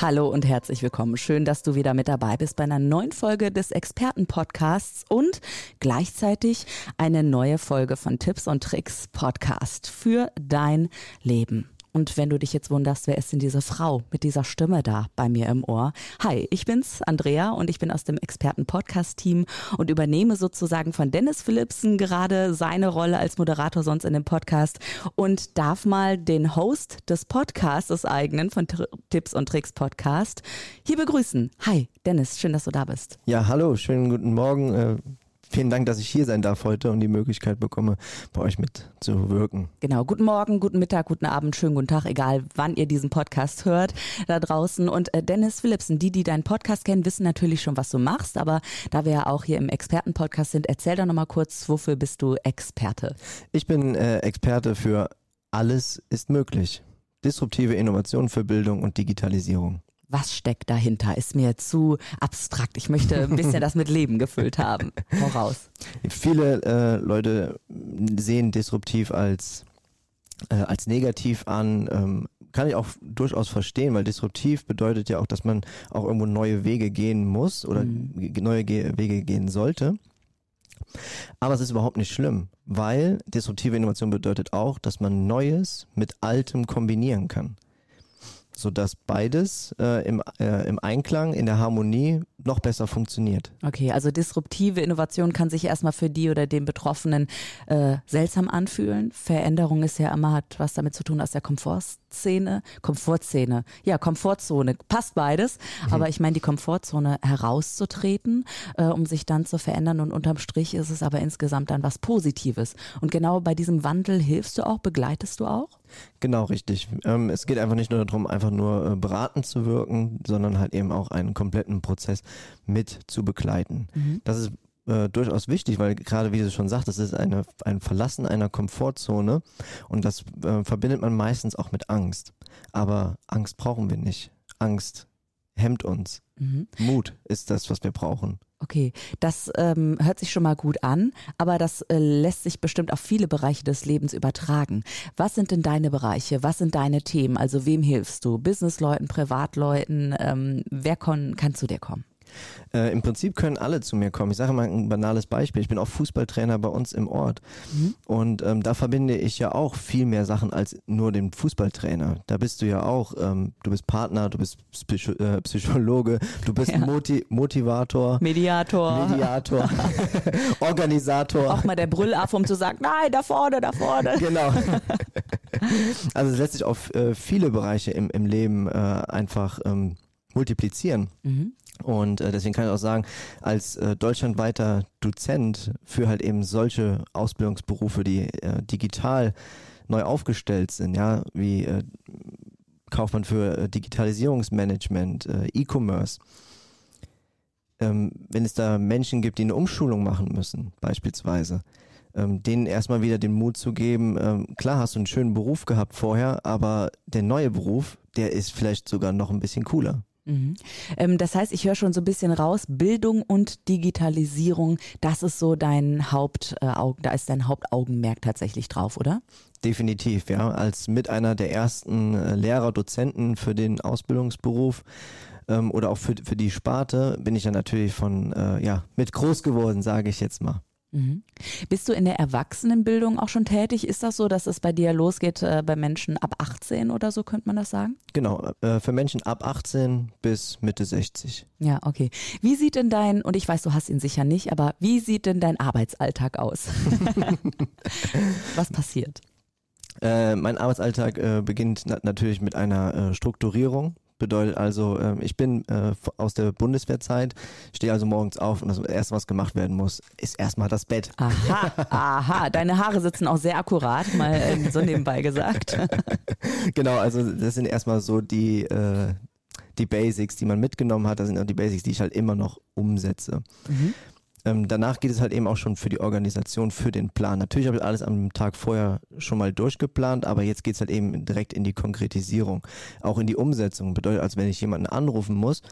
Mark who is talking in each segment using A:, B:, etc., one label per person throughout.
A: Hallo und herzlich willkommen. Schön, dass du wieder mit dabei bist bei einer neuen Folge des Expertenpodcasts und gleichzeitig eine neue Folge von Tipps und Tricks Podcast für dein Leben. Und wenn du dich jetzt wunderst, wer ist denn diese Frau mit dieser Stimme da bei mir im Ohr? Hi, ich bin's, Andrea, und ich bin aus dem Experten-Podcast-Team und übernehme sozusagen von Dennis Philipsen gerade seine Rolle als Moderator sonst in dem Podcast und darf mal den Host des Podcasts, des eigenen von Tipps und Tricks Podcast, hier begrüßen. Hi, Dennis, schön, dass du da bist.
B: Ja, hallo, schönen guten Morgen. Vielen Dank, dass ich hier sein darf heute und die Möglichkeit bekomme, bei euch mitzuwirken.
A: Genau. Guten Morgen, guten Mittag, guten Abend, schönen guten Tag, egal wann ihr diesen Podcast hört da draußen. Und äh, Dennis Philipsen, die, die deinen Podcast kennen, wissen natürlich schon, was du machst. Aber da wir ja auch hier im Expertenpodcast sind, erzähl doch nochmal kurz, wofür bist du Experte?
B: Ich bin äh, Experte für alles ist möglich. Disruptive Innovation für Bildung und Digitalisierung
A: was steckt dahinter? Ist mir zu abstrakt. Ich möchte ein bisschen das mit Leben gefüllt haben. Voraus.
B: Viele äh, Leute sehen disruptiv als, äh, als negativ an. Ähm, kann ich auch durchaus verstehen, weil disruptiv bedeutet ja auch, dass man auch irgendwo neue Wege gehen muss oder mhm. neue Ge Wege gehen sollte. Aber es ist überhaupt nicht schlimm, weil disruptive Innovation bedeutet auch, dass man Neues mit Altem kombinieren kann sodass beides äh, im, äh, im Einklang, in der Harmonie noch besser funktioniert.
A: Okay, also disruptive Innovation kann sich erstmal für die oder den Betroffenen äh, seltsam anfühlen. Veränderung ist ja immer, hat was damit zu tun aus der Komfortszene. Komfortzone, ja, Komfortzone, passt beides. Mhm. Aber ich meine, die Komfortzone herauszutreten, äh, um sich dann zu verändern und unterm Strich ist es aber insgesamt dann was Positives. Und genau bei diesem Wandel hilfst du auch, begleitest du auch?
B: Genau, richtig. Ähm, es geht einfach nicht nur darum, einfach nur äh, beratend zu wirken, sondern halt eben auch einen kompletten Prozess mit zu begleiten. Mhm. Das ist äh, durchaus wichtig, weil gerade wie du schon sagst, das ist eine, ein Verlassen einer Komfortzone und das äh, verbindet man meistens auch mit Angst. Aber Angst brauchen wir nicht. Angst hemmt uns. Mhm. Mut ist das, was wir brauchen.
A: Okay, das ähm, hört sich schon mal gut an, aber das äh, lässt sich bestimmt auf viele Bereiche des Lebens übertragen. Was sind denn deine Bereiche? Was sind deine Themen? Also wem hilfst du? Businessleuten, Privatleuten? Ähm, wer kann, kann zu dir kommen?
B: Äh, Im Prinzip können alle zu mir kommen. Ich sage mal ein banales Beispiel. Ich bin auch Fußballtrainer bei uns im Ort. Mhm. Und ähm, da verbinde ich ja auch viel mehr Sachen als nur den Fußballtrainer. Da bist du ja auch, ähm, du bist Partner, du bist Psycho äh, Psychologe, du bist ja. Moti Motivator.
A: Mediator.
B: Mediator. Organisator.
A: Auch mal der Brüllaff, um zu sagen, nein, da vorne, da vorne.
B: Genau. also es lässt sich auf äh, viele Bereiche im, im Leben äh, einfach ähm, multiplizieren. Mhm. Und äh, deswegen kann ich auch sagen, als äh, deutschlandweiter Dozent für halt eben solche Ausbildungsberufe, die äh, digital neu aufgestellt sind, ja, wie äh, Kaufmann für äh, Digitalisierungsmanagement, äh, E-Commerce, ähm, wenn es da Menschen gibt, die eine Umschulung machen müssen, beispielsweise, ähm, denen erstmal wieder den Mut zu geben, ähm, klar hast du einen schönen Beruf gehabt vorher, aber der neue Beruf, der ist vielleicht sogar noch ein bisschen cooler.
A: Mhm. Ähm, das heißt, ich höre schon so ein bisschen raus, Bildung und Digitalisierung, das ist so dein Hauptaugen, äh, da ist dein Hauptaugenmerk tatsächlich drauf, oder?
B: Definitiv, ja. Als mit einer der ersten äh, Lehrer, Dozenten für den Ausbildungsberuf ähm, oder auch für, für die Sparte bin ich ja natürlich von, äh, ja, mit groß geworden, sage ich jetzt mal.
A: Mhm. Bist du in der Erwachsenenbildung auch schon tätig? Ist das so, dass es bei dir losgeht äh, bei Menschen ab 18 oder so, könnte man das sagen?
B: Genau, äh, für Menschen ab 18 bis Mitte 60.
A: Ja, okay. Wie sieht denn dein, und ich weiß, du hast ihn sicher nicht, aber wie sieht denn dein Arbeitsalltag aus? Was passiert?
B: Äh, mein Arbeitsalltag äh, beginnt na natürlich mit einer äh, Strukturierung Bedeutet also, ähm, ich bin äh, aus der Bundeswehrzeit, stehe also morgens auf und das erste, was gemacht werden muss, ist erstmal das Bett.
A: Aha, aha. Deine Haare sitzen auch sehr akkurat, mal ähm, so nebenbei gesagt.
B: genau, also das sind erstmal so die, äh, die Basics, die man mitgenommen hat. Das sind auch die Basics, die ich halt immer noch umsetze. Mhm. Ähm, danach geht es halt eben auch schon für die Organisation, für den Plan. Natürlich habe ich alles am Tag vorher schon mal durchgeplant, aber jetzt geht es halt eben direkt in die Konkretisierung, auch in die Umsetzung. Bedeutet, als wenn ich jemanden anrufen muss,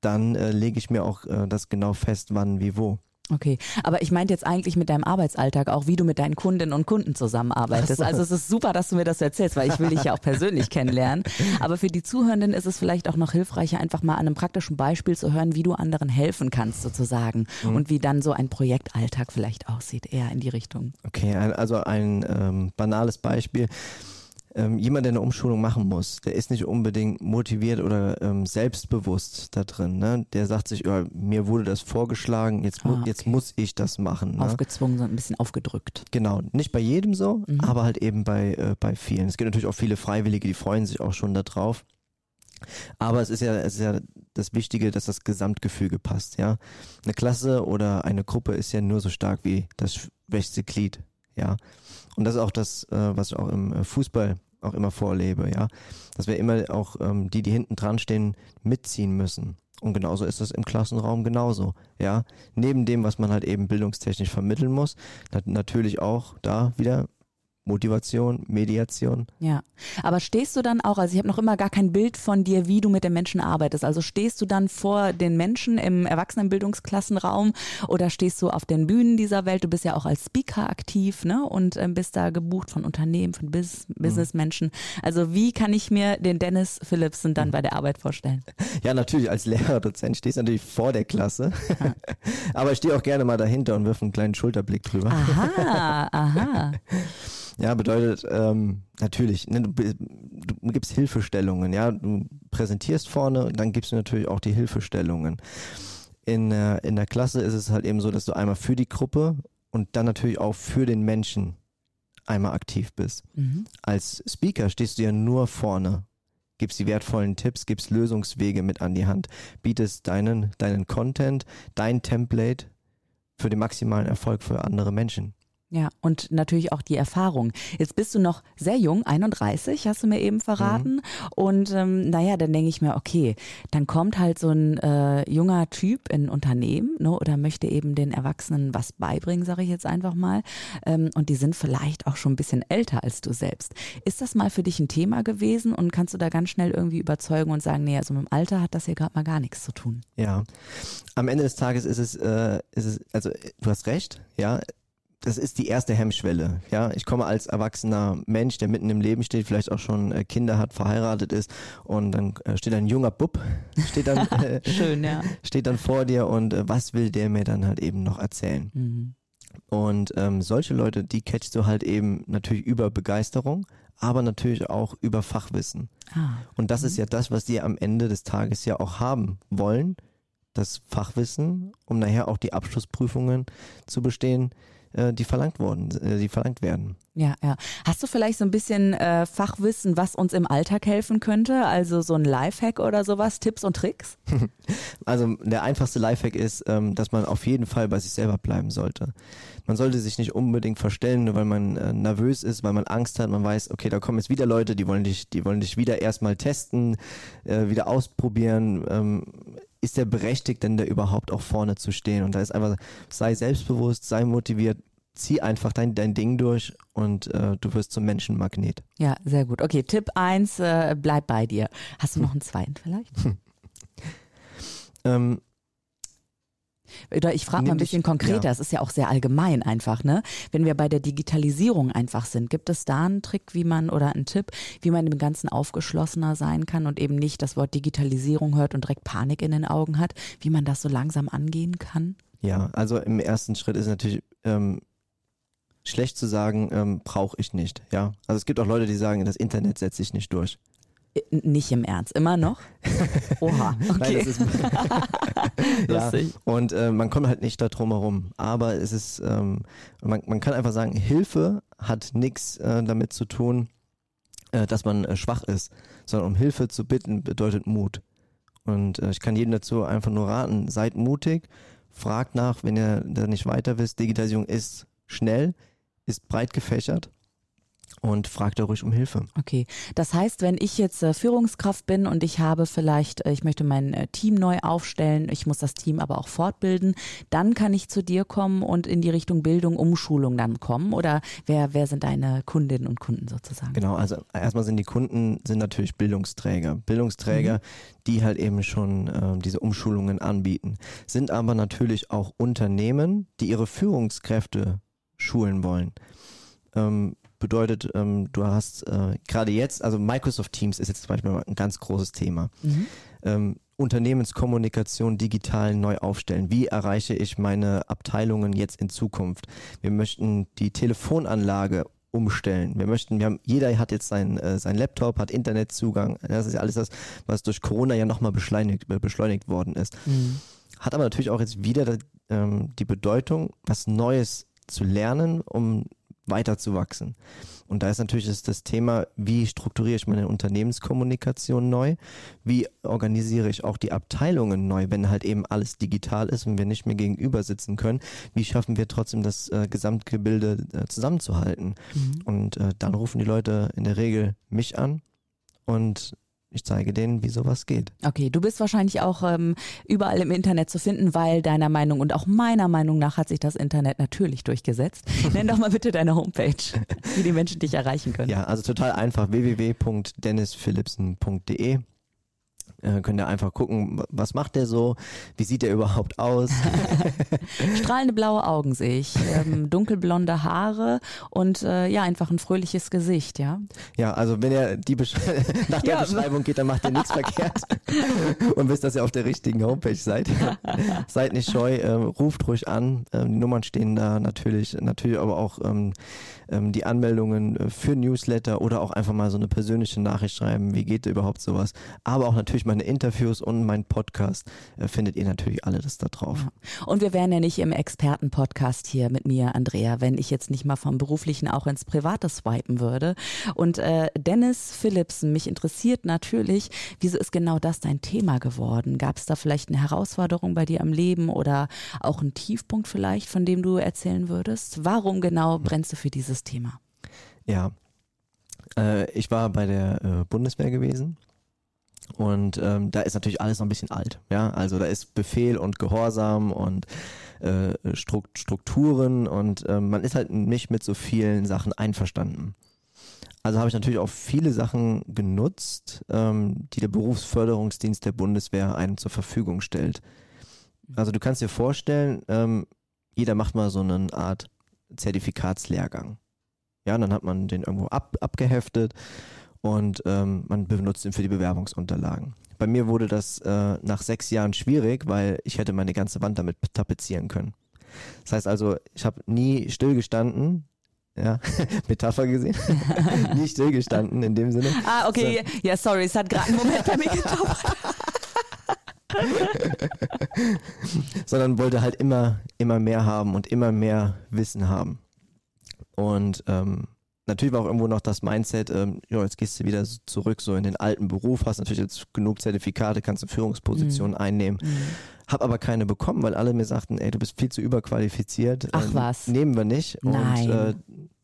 B: dann äh, lege ich mir auch äh, das genau fest, wann, wie, wo.
A: Okay, aber ich meinte jetzt eigentlich mit deinem Arbeitsalltag auch, wie du mit deinen Kundinnen und Kunden zusammenarbeitest. So. Also es ist super, dass du mir das erzählst, weil ich will dich ja auch persönlich kennenlernen. Aber für die Zuhörenden ist es vielleicht auch noch hilfreicher, einfach mal an einem praktischen Beispiel zu hören, wie du anderen helfen kannst sozusagen mhm. und wie dann so ein Projektalltag vielleicht aussieht, eher in die Richtung.
B: Okay, also ein ähm, banales Beispiel ähm, jemand, der eine Umschulung machen muss, der ist nicht unbedingt motiviert oder ähm, selbstbewusst da drin. Ne? Der sagt sich, ja, mir wurde das vorgeschlagen, jetzt, ah, okay. jetzt muss ich das machen.
A: Ne? Aufgezwungen, so ein bisschen aufgedrückt.
B: Genau, nicht bei jedem so, mhm. aber halt eben bei, äh, bei vielen. Es gibt natürlich auch viele Freiwillige, die freuen sich auch schon darauf. Aber es ist ja, es ist ja das Wichtige, dass das Gesamtgefüge passt, ja. Eine Klasse oder eine Gruppe ist ja nur so stark wie das schwächste Glied, ja. Und das ist auch das, äh, was ich auch im äh, Fußball auch immer vorlebe, ja. Dass wir immer auch ähm, die, die hinten dran stehen, mitziehen müssen. Und genauso ist das im Klassenraum genauso, ja. Neben dem, was man halt eben bildungstechnisch vermitteln muss, natürlich auch da wieder Motivation, Mediation.
A: Ja, aber stehst du dann auch, also ich habe noch immer gar kein Bild von dir, wie du mit den Menschen arbeitest. Also stehst du dann vor den Menschen im Erwachsenenbildungsklassenraum oder stehst du auf den Bühnen dieser Welt? Du bist ja auch als Speaker aktiv, ne? Und ähm, bist da gebucht von Unternehmen, von Business, mhm. Businessmenschen. Also wie kann ich mir den Dennis Philipsen dann mhm. bei der Arbeit vorstellen?
B: Ja, natürlich als Lehrer, Dozent stehst du natürlich vor der Klasse. aber ich stehe auch gerne mal dahinter und wirf einen kleinen Schulterblick drüber.
A: Aha, aha.
B: Ja, bedeutet ähm, natürlich, ne, du, du gibst Hilfestellungen, ja, du präsentierst vorne, dann gibst du natürlich auch die Hilfestellungen. In, äh, in der Klasse ist es halt eben so, dass du einmal für die Gruppe und dann natürlich auch für den Menschen einmal aktiv bist. Mhm. Als Speaker stehst du ja nur vorne, gibst die wertvollen Tipps, gibst Lösungswege mit an die Hand, bietest deinen, deinen Content, dein Template für den maximalen Erfolg für andere Menschen.
A: Ja, und natürlich auch die Erfahrung. Jetzt bist du noch sehr jung, 31, hast du mir eben verraten. Mhm. Und ähm, naja, dann denke ich mir, okay, dann kommt halt so ein äh, junger Typ in ein Unternehmen ne, oder möchte eben den Erwachsenen was beibringen, sage ich jetzt einfach mal. Ähm, und die sind vielleicht auch schon ein bisschen älter als du selbst. Ist das mal für dich ein Thema gewesen und kannst du da ganz schnell irgendwie überzeugen und sagen, nee, also mit dem Alter hat das hier gerade mal gar nichts zu tun?
B: Ja, am Ende des Tages ist es, äh, ist es also du hast recht, ja, das ist die erste Hemmschwelle. Ja, ich komme als erwachsener Mensch, der mitten im Leben steht, vielleicht auch schon äh, Kinder hat, verheiratet ist und dann äh, steht ein junger Bub, steht dann,
A: äh, Schön, ja.
B: steht dann vor dir und was will der mir dann halt eben noch erzählen? Mhm. Und ähm, solche Leute, die catchst du halt eben natürlich über Begeisterung, aber natürlich auch über Fachwissen. Ah. Und das mhm. ist ja das, was die am Ende des Tages ja auch haben wollen, das Fachwissen, um nachher auch die Abschlussprüfungen zu bestehen, die verlangt worden, äh, die verlangt werden.
A: Ja, ja. Hast du vielleicht so ein bisschen äh, Fachwissen, was uns im Alltag helfen könnte? Also so ein Lifehack oder sowas, Tipps und Tricks?
B: Also der einfachste Lifehack ist, ähm, dass man auf jeden Fall bei sich selber bleiben sollte. Man sollte sich nicht unbedingt verstellen, nur weil man äh, nervös ist, weil man Angst hat. Man weiß, okay, da kommen jetzt wieder Leute, die wollen dich, die wollen dich wieder erstmal testen, äh, wieder ausprobieren. Ähm, ist der berechtigt denn da überhaupt auch vorne zu stehen? Und da ist einfach, sei selbstbewusst, sei motiviert, zieh einfach dein, dein Ding durch und äh, du wirst zum Menschenmagnet.
A: Ja, sehr gut. Okay, Tipp 1, äh, bleib bei dir. Hast du noch einen zweiten vielleicht? ähm, oder ich frage mal ein bisschen konkreter, es ja. ist ja auch sehr allgemein einfach, ne? Wenn wir bei der Digitalisierung einfach sind, gibt es da einen Trick, wie man oder einen Tipp, wie man dem Ganzen aufgeschlossener sein kann und eben nicht das Wort Digitalisierung hört und direkt Panik in den Augen hat, wie man das so langsam angehen kann?
B: Ja, also im ersten Schritt ist natürlich ähm, schlecht zu sagen, ähm, brauche ich nicht. Ja, also es gibt auch Leute, die sagen, das Internet setzt sich nicht durch.
A: Nicht im Ernst, immer noch? Oha, okay.
B: Nein, ja, und äh, man kommt halt nicht da drum herum. Aber es ist, ähm, man, man kann einfach sagen, Hilfe hat nichts äh, damit zu tun, äh, dass man äh, schwach ist, sondern um Hilfe zu bitten bedeutet Mut. Und äh, ich kann jedem dazu einfach nur raten, seid mutig, fragt nach, wenn ihr da nicht weiter wisst. Digitalisierung ist schnell, ist breit gefächert und fragt da ruhig um Hilfe.
A: Okay, das heißt, wenn ich jetzt äh, Führungskraft bin und ich habe vielleicht, äh, ich möchte mein äh, Team neu aufstellen, ich muss das Team aber auch fortbilden, dann kann ich zu dir kommen und in die Richtung Bildung, Umschulung dann kommen oder wer, wer sind deine Kundinnen und Kunden sozusagen?
B: Genau, also erstmal sind die Kunden sind natürlich Bildungsträger. Bildungsträger, mhm. die halt eben schon äh, diese Umschulungen anbieten. Sind aber natürlich auch Unternehmen, die ihre Führungskräfte schulen wollen. Ähm, bedeutet, ähm, du hast äh, gerade jetzt, also Microsoft Teams ist jetzt zum Beispiel ein ganz großes Thema. Mhm. Ähm, Unternehmenskommunikation digital neu aufstellen. Wie erreiche ich meine Abteilungen jetzt in Zukunft? Wir möchten die Telefonanlage umstellen. Wir möchten, wir haben, jeder hat jetzt sein, äh, sein Laptop, hat Internetzugang. Das ist ja alles das, was durch Corona ja nochmal beschleunigt, beschleunigt worden ist. Mhm. Hat aber natürlich auch jetzt wieder ähm, die Bedeutung, was Neues zu lernen, um weiter zu wachsen. Und da ist natürlich das, das Thema, wie strukturiere ich meine Unternehmenskommunikation neu? Wie organisiere ich auch die Abteilungen neu, wenn halt eben alles digital ist und wir nicht mehr gegenüber sitzen können? Wie schaffen wir trotzdem das äh, Gesamtgebilde äh, zusammenzuhalten? Mhm. Und äh, dann rufen die Leute in der Regel mich an und ich zeige denen, wie sowas geht.
A: Okay, du bist wahrscheinlich auch ähm, überall im Internet zu finden, weil deiner Meinung und auch meiner Meinung nach hat sich das Internet natürlich durchgesetzt. Nenn doch mal bitte deine Homepage, wie die Menschen dich erreichen können.
B: Ja, also total einfach www.dennisphilipsen.de äh, könnt ihr einfach gucken, was macht der so, wie sieht er überhaupt aus.
A: Strahlende blaue Augen sehe ich, ähm, dunkelblonde Haare und äh, ja, einfach ein fröhliches Gesicht, ja.
B: Ja, also wenn ihr die Besch nach der ja. Beschreibung geht, dann macht ihr nichts verkehrt und wisst, dass ihr auf der richtigen Homepage seid. seid nicht scheu, äh, ruft ruhig an, ähm, die Nummern stehen da natürlich, natürlich aber auch ähm, ähm, die Anmeldungen äh, für Newsletter oder auch einfach mal so eine persönliche Nachricht schreiben, wie geht überhaupt sowas. Aber auch natürlich meine Interviews und mein Podcast äh, findet ihr natürlich alle das da drauf.
A: Ja. Und wir wären ja nicht im Experten-Podcast hier mit mir, Andrea, wenn ich jetzt nicht mal vom Beruflichen auch ins Private swipen würde. Und äh, Dennis Philipsen, mich interessiert natürlich, wieso ist genau das dein Thema geworden? Gab es da vielleicht eine Herausforderung bei dir am Leben oder auch einen Tiefpunkt vielleicht, von dem du erzählen würdest? Warum genau brennst du für dieses dieses Thema?
B: Ja, äh, ich war bei der äh, Bundeswehr gewesen und ähm, da ist natürlich alles noch ein bisschen alt. Ja, also da ist Befehl und Gehorsam und äh, Strukturen und äh, man ist halt nicht mit so vielen Sachen einverstanden. Also habe ich natürlich auch viele Sachen genutzt, ähm, die der Berufsförderungsdienst der Bundeswehr einem zur Verfügung stellt. Also du kannst dir vorstellen, ähm, jeder macht mal so eine Art Zertifikatslehrgang. Ja, dann hat man den irgendwo ab, abgeheftet und ähm, man benutzt ihn für die Bewerbungsunterlagen. Bei mir wurde das äh, nach sechs Jahren schwierig, weil ich hätte meine ganze Wand damit tapezieren können. Das heißt also, ich habe nie stillgestanden, ja, Metapher gesehen. nie stillgestanden in dem Sinne.
A: Ah, okay, so. ja, sorry, es hat gerade einen Moment bei mir gedauert.
B: Sondern wollte halt immer, immer mehr haben und immer mehr Wissen haben. Und ähm, natürlich war auch irgendwo noch das Mindset, ähm, ja, jetzt gehst du wieder zurück so in den alten Beruf, hast natürlich jetzt genug Zertifikate, kannst eine Führungsposition mhm. einnehmen. Mhm. Hab aber keine bekommen, weil alle mir sagten, ey, du bist viel zu überqualifiziert.
A: Ach ähm, was.
B: Nehmen wir nicht.
A: Nein.
B: Und äh,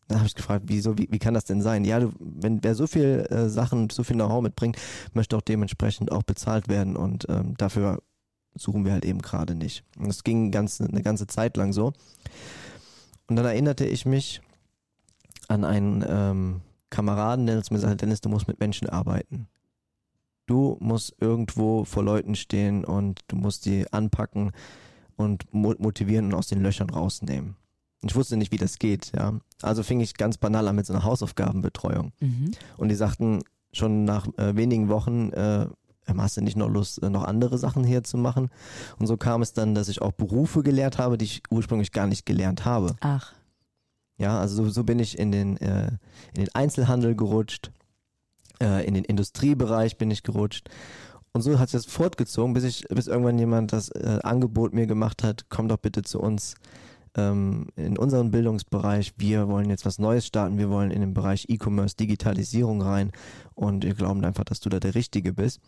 B: dann habe ich gefragt, wieso, wie, wie kann das denn sein? Ja, du, wenn wer so viel äh, Sachen, so viel Know-how mitbringt, möchte auch dementsprechend auch bezahlt werden und ähm, dafür suchen wir halt eben gerade nicht. Und das ging ganz, eine ganze Zeit lang so. Und dann erinnerte ich mich, an einen ähm, Kameraden, der zu mir gesagt Dennis, du musst mit Menschen arbeiten. Du musst irgendwo vor Leuten stehen und du musst die anpacken und motivieren und aus den Löchern rausnehmen. Ich wusste nicht, wie das geht, ja. Also fing ich ganz banal an mit so einer Hausaufgabenbetreuung. Mhm. Und die sagten schon nach äh, wenigen Wochen, äh, hast du nicht noch Lust, äh, noch andere Sachen hier zu machen? Und so kam es dann, dass ich auch Berufe gelehrt habe, die ich ursprünglich gar nicht gelernt habe.
A: Ach.
B: Ja, also so, so bin ich in den, äh, in den Einzelhandel gerutscht, äh, in den Industriebereich bin ich gerutscht. Und so hat das fortgezogen, bis ich, bis irgendwann jemand das äh, Angebot mir gemacht hat, komm doch bitte zu uns ähm, in unseren Bildungsbereich. Wir wollen jetzt was Neues starten. Wir wollen in den Bereich E-Commerce, Digitalisierung rein. Und wir glauben einfach, dass du da der Richtige bist.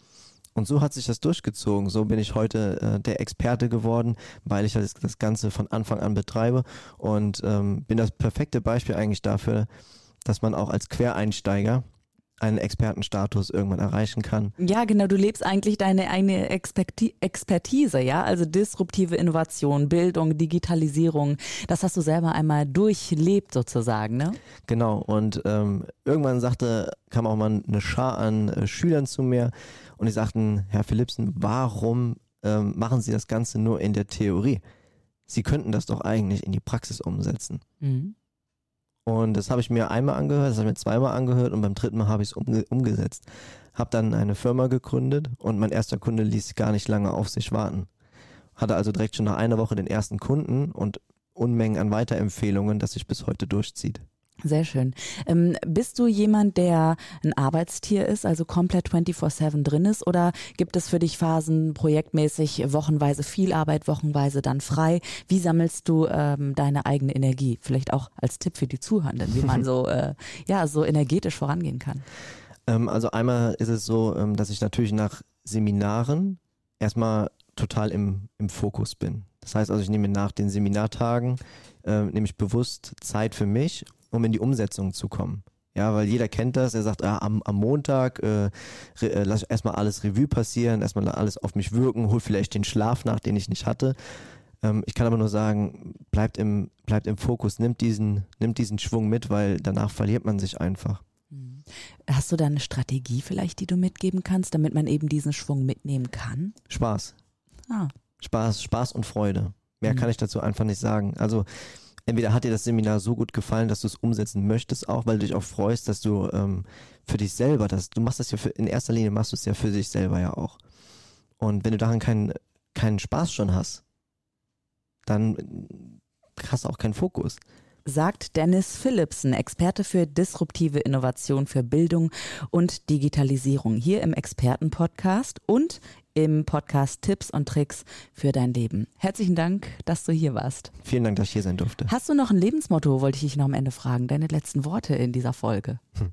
B: Und so hat sich das durchgezogen. So bin ich heute äh, der Experte geworden, weil ich das, das Ganze von Anfang an betreibe und ähm, bin das perfekte Beispiel eigentlich dafür, dass man auch als Quereinsteiger einen Expertenstatus irgendwann erreichen kann.
A: Ja, genau, du lebst eigentlich deine eigene Experti Expertise, ja, also disruptive Innovation, Bildung, Digitalisierung, das hast du selber einmal durchlebt sozusagen, ne?
B: Genau, und ähm, irgendwann sagte, kam auch mal eine Schar an äh, Schülern zu mir und die sagten, Herr Philipsen, warum ähm, machen Sie das Ganze nur in der Theorie? Sie könnten das doch eigentlich in die Praxis umsetzen. Mhm. Und das habe ich mir einmal angehört, das habe ich mir zweimal angehört und beim dritten Mal habe ich es umge umgesetzt. Habe dann eine Firma gegründet und mein erster Kunde ließ gar nicht lange auf sich warten. Hatte also direkt schon nach einer Woche den ersten Kunden und Unmengen an Weiterempfehlungen, das sich bis heute durchzieht.
A: Sehr schön. Ähm, bist du jemand, der ein Arbeitstier ist, also komplett 24-7 drin ist? Oder gibt es für dich Phasen projektmäßig, wochenweise viel Arbeit, wochenweise dann frei? Wie sammelst du ähm, deine eigene Energie? Vielleicht auch als Tipp für die Zuhörenden, wie man so, äh, ja, so energetisch vorangehen kann.
B: Ähm, also einmal ist es so, ähm, dass ich natürlich nach Seminaren erstmal total im, im Fokus bin. Das heißt also, ich nehme nach den Seminartagen, äh, nehme ich bewusst Zeit für mich um in die Umsetzung zu kommen. Ja, weil jeder kennt das. Er sagt, ah, am, am Montag äh, äh, lass ich erstmal alles Revue passieren, erstmal alles auf mich wirken, hol vielleicht den Schlaf nach, den ich nicht hatte. Ähm, ich kann aber nur sagen, bleibt im, bleibt im Fokus, nimmt diesen, nimmt diesen Schwung mit, weil danach verliert man sich einfach.
A: Mhm. Hast du da eine Strategie vielleicht, die du mitgeben kannst, damit man eben diesen Schwung mitnehmen kann?
B: Spaß. Ah. Spaß, Spaß und Freude. Mehr mhm. kann ich dazu einfach nicht sagen. Also entweder hat dir das Seminar so gut gefallen, dass du es umsetzen möchtest, auch weil du dich auch freust, dass du ähm, für dich selber das, du machst das ja für, in erster Linie machst du es ja für dich selber ja auch. Und wenn du daran keinen, keinen Spaß schon hast, dann hast du auch keinen Fokus
A: sagt Dennis Philipsen, Experte für disruptive Innovation für Bildung und Digitalisierung hier im Expertenpodcast und im Podcast Tipps und Tricks für dein Leben. Herzlichen Dank, dass du hier warst.
B: Vielen Dank, dass ich hier sein durfte.
A: Hast du noch ein Lebensmotto, wollte ich dich noch am Ende fragen, deine letzten Worte in dieser Folge? Hm.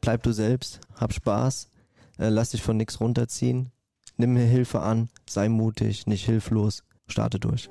B: Bleib du selbst, hab Spaß, äh, lass dich von nichts runterziehen, nimm mir Hilfe an, sei mutig, nicht hilflos, starte durch.